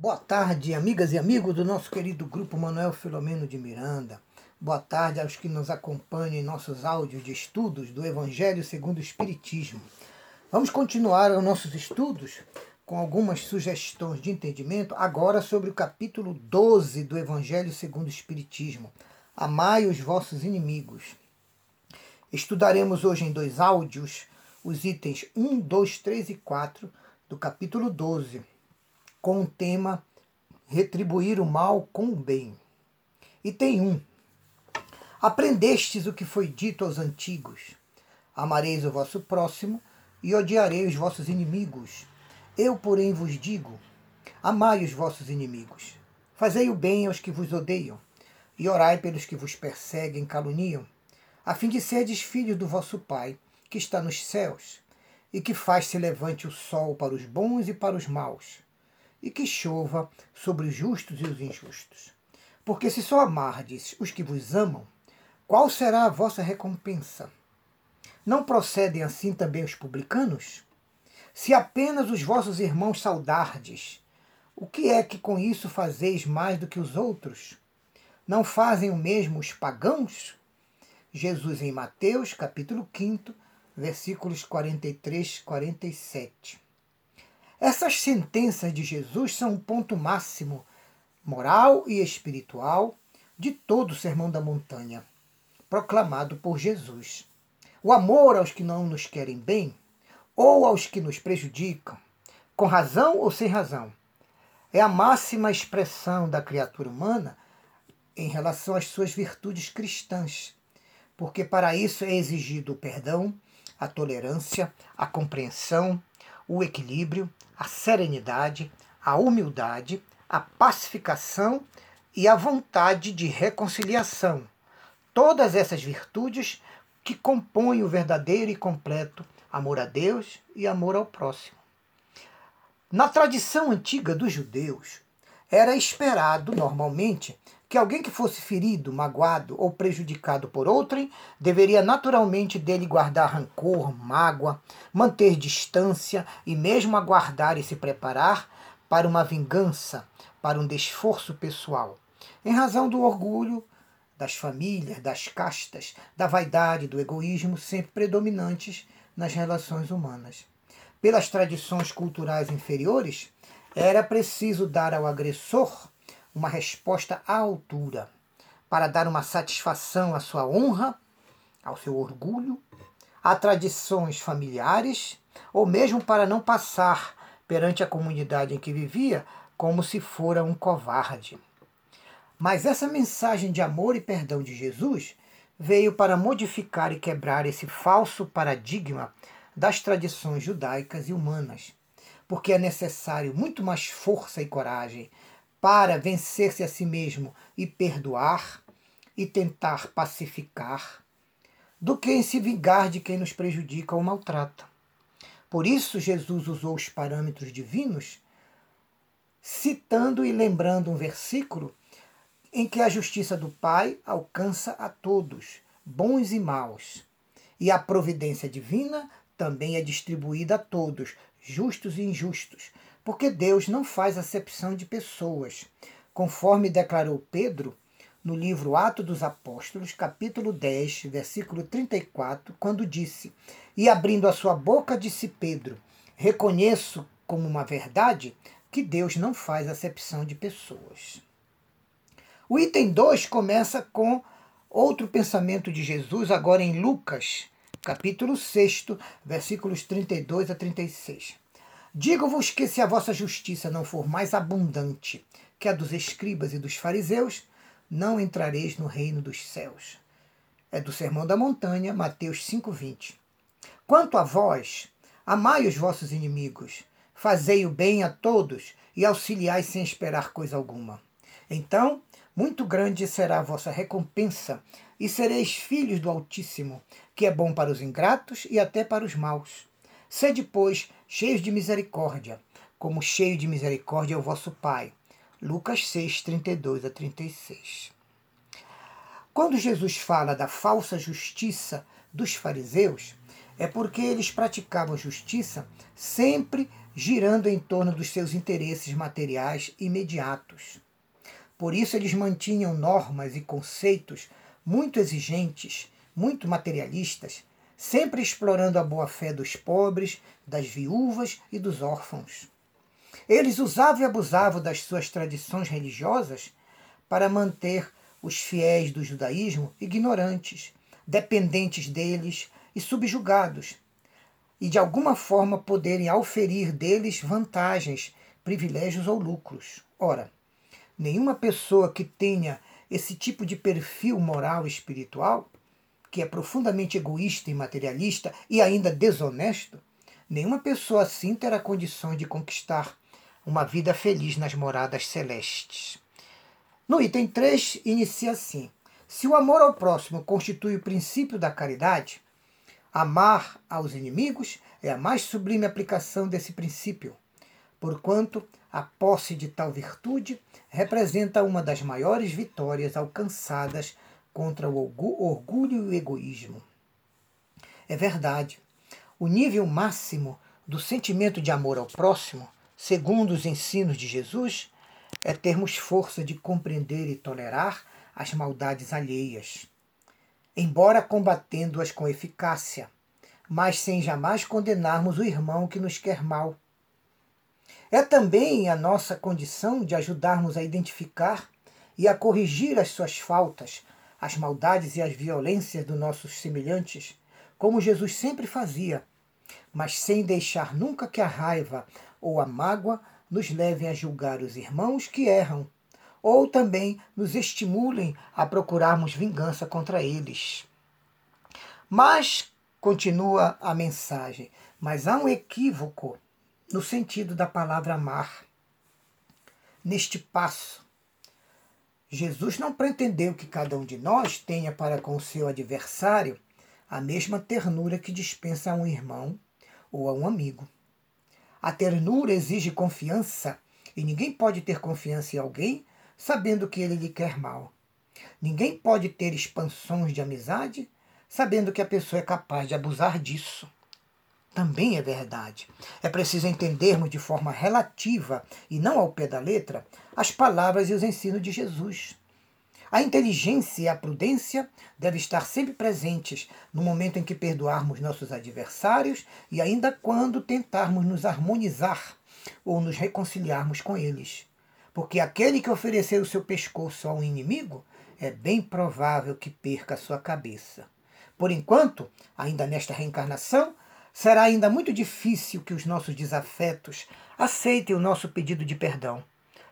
Boa tarde, amigas e amigos do nosso querido grupo Manuel Filomeno de Miranda. Boa tarde aos que nos acompanham em nossos áudios de estudos do Evangelho segundo o Espiritismo. Vamos continuar os nossos estudos com algumas sugestões de entendimento, agora sobre o capítulo 12 do Evangelho segundo o Espiritismo. Amai os vossos inimigos. Estudaremos hoje em dois áudios os itens 1, 2, 3 e 4 do capítulo 12 com o tema Retribuir o mal com o bem. E tem um. Aprendestes o que foi dito aos antigos: Amareis o vosso próximo e odiarei os vossos inimigos. Eu, porém, vos digo: Amai os vossos inimigos. Fazei o bem aos que vos odeiam, e orai pelos que vos perseguem e caluniam, a fim de serdes filhos do vosso Pai, que está nos céus, e que faz se levante o sol para os bons e para os maus e que chova sobre os justos e os injustos. Porque se só amardes os que vos amam, qual será a vossa recompensa? Não procedem assim também os publicanos? Se apenas os vossos irmãos saudardes, o que é que com isso fazeis mais do que os outros? Não fazem o mesmo os pagãos? Jesus em Mateus, capítulo 5, versículos 43 e 47. Essas sentenças de Jesus são o ponto máximo moral e espiritual de todo o Sermão da Montanha, proclamado por Jesus. O amor aos que não nos querem bem ou aos que nos prejudicam, com razão ou sem razão, é a máxima expressão da criatura humana em relação às suas virtudes cristãs, porque para isso é exigido o perdão, a tolerância, a compreensão, o equilíbrio, a serenidade, a humildade, a pacificação e a vontade de reconciliação. Todas essas virtudes que compõem o verdadeiro e completo amor a Deus e amor ao próximo. Na tradição antiga dos judeus, era esperado normalmente que alguém que fosse ferido, magoado ou prejudicado por outrem deveria naturalmente dele guardar rancor, mágoa, manter distância e mesmo aguardar e se preparar para uma vingança, para um desforço pessoal, em razão do orgulho das famílias, das castas, da vaidade, do egoísmo sempre predominantes nas relações humanas. Pelas tradições culturais inferiores, era preciso dar ao agressor uma resposta à altura, para dar uma satisfação à sua honra, ao seu orgulho, a tradições familiares, ou mesmo para não passar perante a comunidade em que vivia como se fora um covarde. Mas essa mensagem de amor e perdão de Jesus veio para modificar e quebrar esse falso paradigma das tradições judaicas e humanas, porque é necessário muito mais força e coragem para vencer-se a si mesmo e perdoar e tentar pacificar, do que em se vingar de quem nos prejudica ou maltrata. Por isso, Jesus usou os parâmetros divinos, citando e lembrando um versículo em que a justiça do Pai alcança a todos, bons e maus, e a providência divina também é distribuída a todos, justos e injustos, porque Deus não faz acepção de pessoas, conforme declarou Pedro no livro Atos dos Apóstolos, capítulo 10, versículo 34, quando disse: E abrindo a sua boca, disse Pedro: Reconheço como uma verdade que Deus não faz acepção de pessoas. O item 2 começa com outro pensamento de Jesus, agora em Lucas, capítulo 6, versículos 32 a 36. Digo-vos que se a vossa justiça não for mais abundante que a dos escribas e dos fariseus, não entrareis no reino dos céus. É do Sermão da Montanha, Mateus 5:20. Quanto a vós, amai os vossos inimigos, fazei o bem a todos e auxiliai sem esperar coisa alguma. Então, muito grande será a vossa recompensa, e sereis filhos do Altíssimo, que é bom para os ingratos e até para os maus. Sede, pois, cheios de misericórdia, como cheio de misericórdia é o vosso Pai. Lucas 6, 32 a 36. Quando Jesus fala da falsa justiça dos fariseus, é porque eles praticavam justiça sempre girando em torno dos seus interesses materiais imediatos. Por isso eles mantinham normas e conceitos muito exigentes, muito materialistas, sempre explorando a boa-fé dos pobres, das viúvas e dos órfãos. Eles usavam e abusavam das suas tradições religiosas para manter os fiéis do judaísmo ignorantes, dependentes deles e subjugados, e de alguma forma poderem auferir deles vantagens, privilégios ou lucros. Ora, nenhuma pessoa que tenha esse tipo de perfil moral e espiritual, que é profundamente egoísta e materialista e ainda desonesto, nenhuma pessoa assim terá condições de conquistar uma vida feliz nas moradas celestes. No item 3, inicia assim: Se o amor ao próximo constitui o princípio da caridade, amar aos inimigos é a mais sublime aplicação desse princípio, porquanto a posse de tal virtude representa uma das maiores vitórias alcançadas contra o orgulho e o egoísmo. É verdade, o nível máximo do sentimento de amor ao próximo, segundo os ensinos de Jesus, é termos força de compreender e tolerar as maldades alheias, embora combatendo-as com eficácia, mas sem jamais condenarmos o irmão que nos quer mal é também a nossa condição de ajudarmos a identificar e a corrigir as suas faltas, as maldades e as violências dos nossos semelhantes, como Jesus sempre fazia, mas sem deixar nunca que a raiva ou a mágoa nos levem a julgar os irmãos que erram, ou também nos estimulem a procurarmos vingança contra eles. Mas, continua a mensagem, mas há um equívoco no sentido da palavra amar. Neste passo, Jesus não pretendeu que cada um de nós tenha para com o seu adversário a mesma ternura que dispensa a um irmão ou a um amigo. A ternura exige confiança e ninguém pode ter confiança em alguém sabendo que ele lhe quer mal. Ninguém pode ter expansões de amizade sabendo que a pessoa é capaz de abusar disso também é verdade. É preciso entendermos de forma relativa e não ao pé da letra as palavras e os ensinos de Jesus. A inteligência e a prudência devem estar sempre presentes no momento em que perdoarmos nossos adversários e ainda quando tentarmos nos harmonizar ou nos reconciliarmos com eles. Porque aquele que oferecer o seu pescoço a um inimigo é bem provável que perca a sua cabeça. Por enquanto, ainda nesta reencarnação, será ainda muito difícil que os nossos desafetos aceitem o nosso pedido de perdão,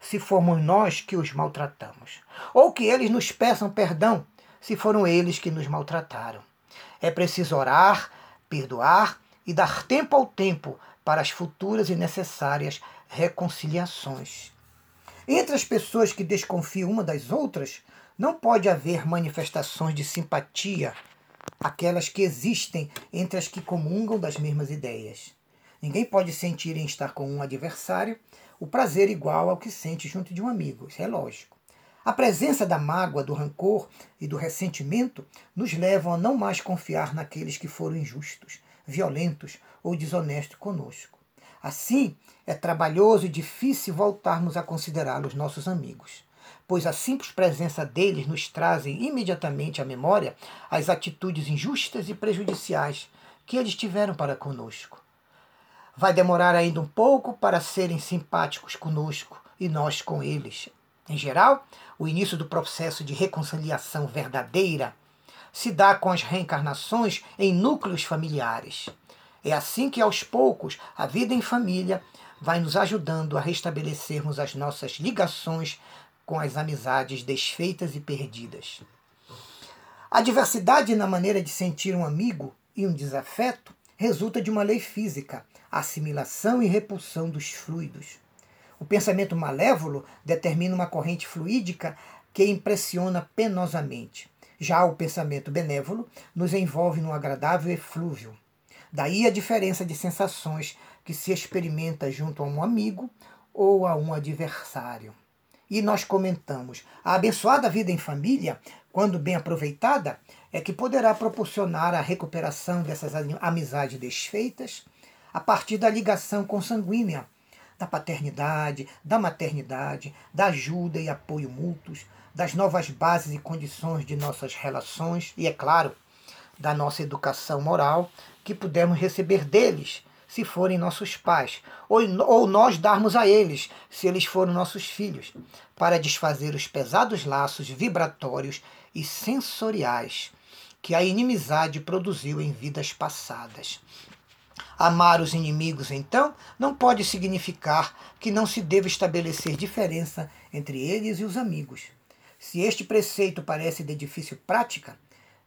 se formos nós que os maltratamos, ou que eles nos peçam perdão, se foram eles que nos maltrataram. É preciso orar, perdoar e dar tempo ao tempo para as futuras e necessárias reconciliações. Entre as pessoas que desconfiam uma das outras, não pode haver manifestações de simpatia aquelas que existem entre as que comungam das mesmas ideias. Ninguém pode sentir em estar com um adversário o prazer igual ao que sente junto de um amigo, isso é lógico. A presença da mágoa, do rancor e do ressentimento nos levam a não mais confiar naqueles que foram injustos, violentos ou desonestos conosco. Assim, é trabalhoso e difícil voltarmos a considerá-los nossos amigos pois a simples presença deles nos trazem imediatamente à memória as atitudes injustas e prejudiciais que eles tiveram para conosco. Vai demorar ainda um pouco para serem simpáticos conosco e nós com eles. Em geral, o início do processo de reconciliação verdadeira se dá com as reencarnações em núcleos familiares. É assim que, aos poucos, a vida em família vai nos ajudando a restabelecermos as nossas ligações com as amizades desfeitas e perdidas. A diversidade na maneira de sentir um amigo e um desafeto resulta de uma lei física, assimilação e repulsão dos fluidos. O pensamento malévolo determina uma corrente fluídica que impressiona penosamente. Já o pensamento benévolo nos envolve num agradável eflúvio. Daí a diferença de sensações que se experimenta junto a um amigo ou a um adversário e nós comentamos. A abençoada vida em família, quando bem aproveitada, é que poderá proporcionar a recuperação dessas amizades desfeitas, a partir da ligação consanguínea, da paternidade, da maternidade, da ajuda e apoio mútuos, das novas bases e condições de nossas relações e, é claro, da nossa educação moral que pudermos receber deles, se forem nossos pais, ou, ou nós darmos a eles, se eles forem nossos filhos, para desfazer os pesados laços vibratórios e sensoriais que a inimizade produziu em vidas passadas. Amar os inimigos, então, não pode significar que não se deva estabelecer diferença entre eles e os amigos. Se este preceito parece de difícil prática,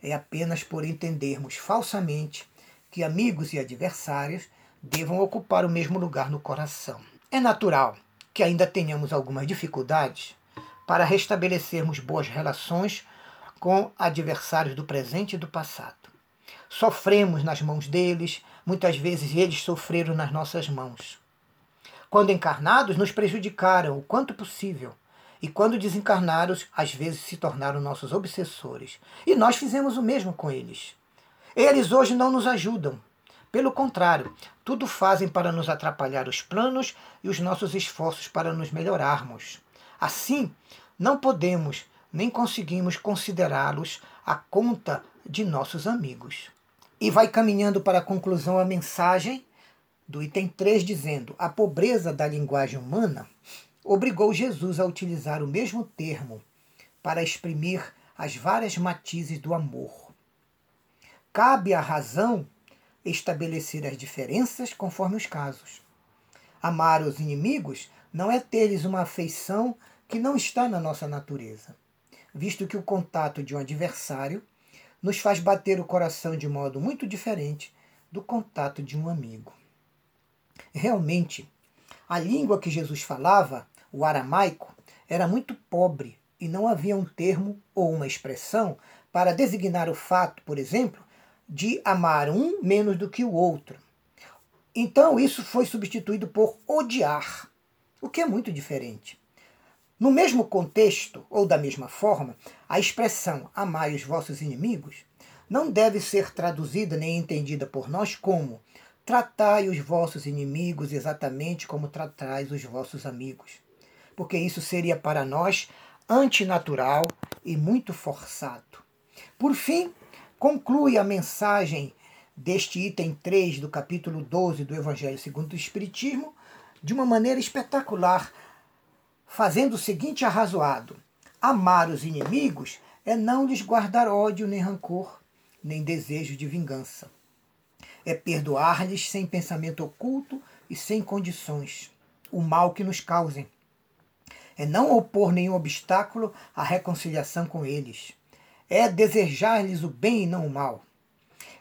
é apenas por entendermos falsamente que amigos e adversários devam ocupar o mesmo lugar no coração. É natural que ainda tenhamos algumas dificuldades para restabelecermos boas relações com adversários do presente e do passado. Sofremos nas mãos deles, muitas vezes eles sofreram nas nossas mãos. Quando encarnados, nos prejudicaram o quanto possível, e quando desencarnaram, às vezes se tornaram nossos obsessores. E nós fizemos o mesmo com eles. Eles hoje não nos ajudam. Pelo contrário, tudo fazem para nos atrapalhar os planos e os nossos esforços para nos melhorarmos. Assim, não podemos nem conseguimos considerá-los a conta de nossos amigos. E vai caminhando para a conclusão a mensagem do item 3, dizendo: A pobreza da linguagem humana obrigou Jesus a utilizar o mesmo termo para exprimir as várias matizes do amor. Cabe à razão estabelecer as diferenças conforme os casos. Amar os inimigos não é ter-lhes uma afeição que não está na nossa natureza visto que o contato de um adversário nos faz bater o coração de modo muito diferente do contato de um amigo. Realmente, a língua que Jesus falava, o aramaico, era muito pobre e não havia um termo ou uma expressão para designar o fato, por exemplo, de amar um menos do que o outro. Então isso foi substituído por odiar, o que é muito diferente. No mesmo contexto, ou da mesma forma, a expressão amai os vossos inimigos não deve ser traduzida nem entendida por nós como tratai os vossos inimigos exatamente como tratais os vossos amigos. Porque isso seria para nós antinatural e muito forçado. Por fim, conclui a mensagem deste item 3 do capítulo 12 do Evangelho segundo o Espiritismo de uma maneira espetacular, fazendo o seguinte arrazoado: amar os inimigos é não lhes guardar ódio nem rancor, nem desejo de vingança. É perdoar-lhes sem pensamento oculto e sem condições o mal que nos causem. É não opor nenhum obstáculo à reconciliação com eles. É desejar-lhes o bem e não o mal.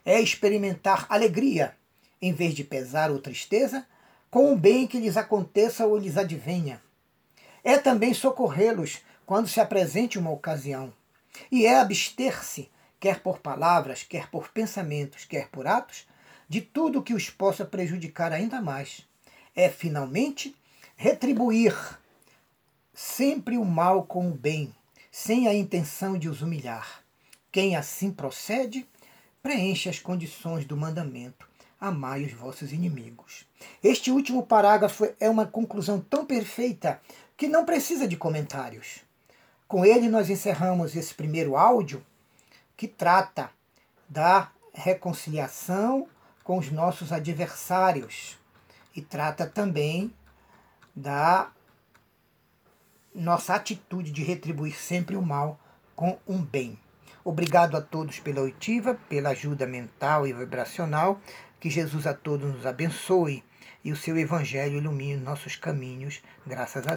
É experimentar alegria, em vez de pesar ou tristeza, com o bem que lhes aconteça ou lhes advenha é também socorrê-los quando se apresente uma ocasião. E é abster-se, quer por palavras, quer por pensamentos, quer por atos, de tudo que os possa prejudicar ainda mais. É, finalmente, retribuir sempre o mal com o bem, sem a intenção de os humilhar. Quem assim procede, preenche as condições do mandamento. Amai os vossos inimigos. Este último parágrafo é uma conclusão tão perfeita que não precisa de comentários. Com ele, nós encerramos esse primeiro áudio que trata da reconciliação com os nossos adversários e trata também da nossa atitude de retribuir sempre o mal com um bem. Obrigado a todos pela oitiva, pela ajuda mental e vibracional. Que Jesus a todos nos abençoe e o seu Evangelho ilumine nossos caminhos. Graças a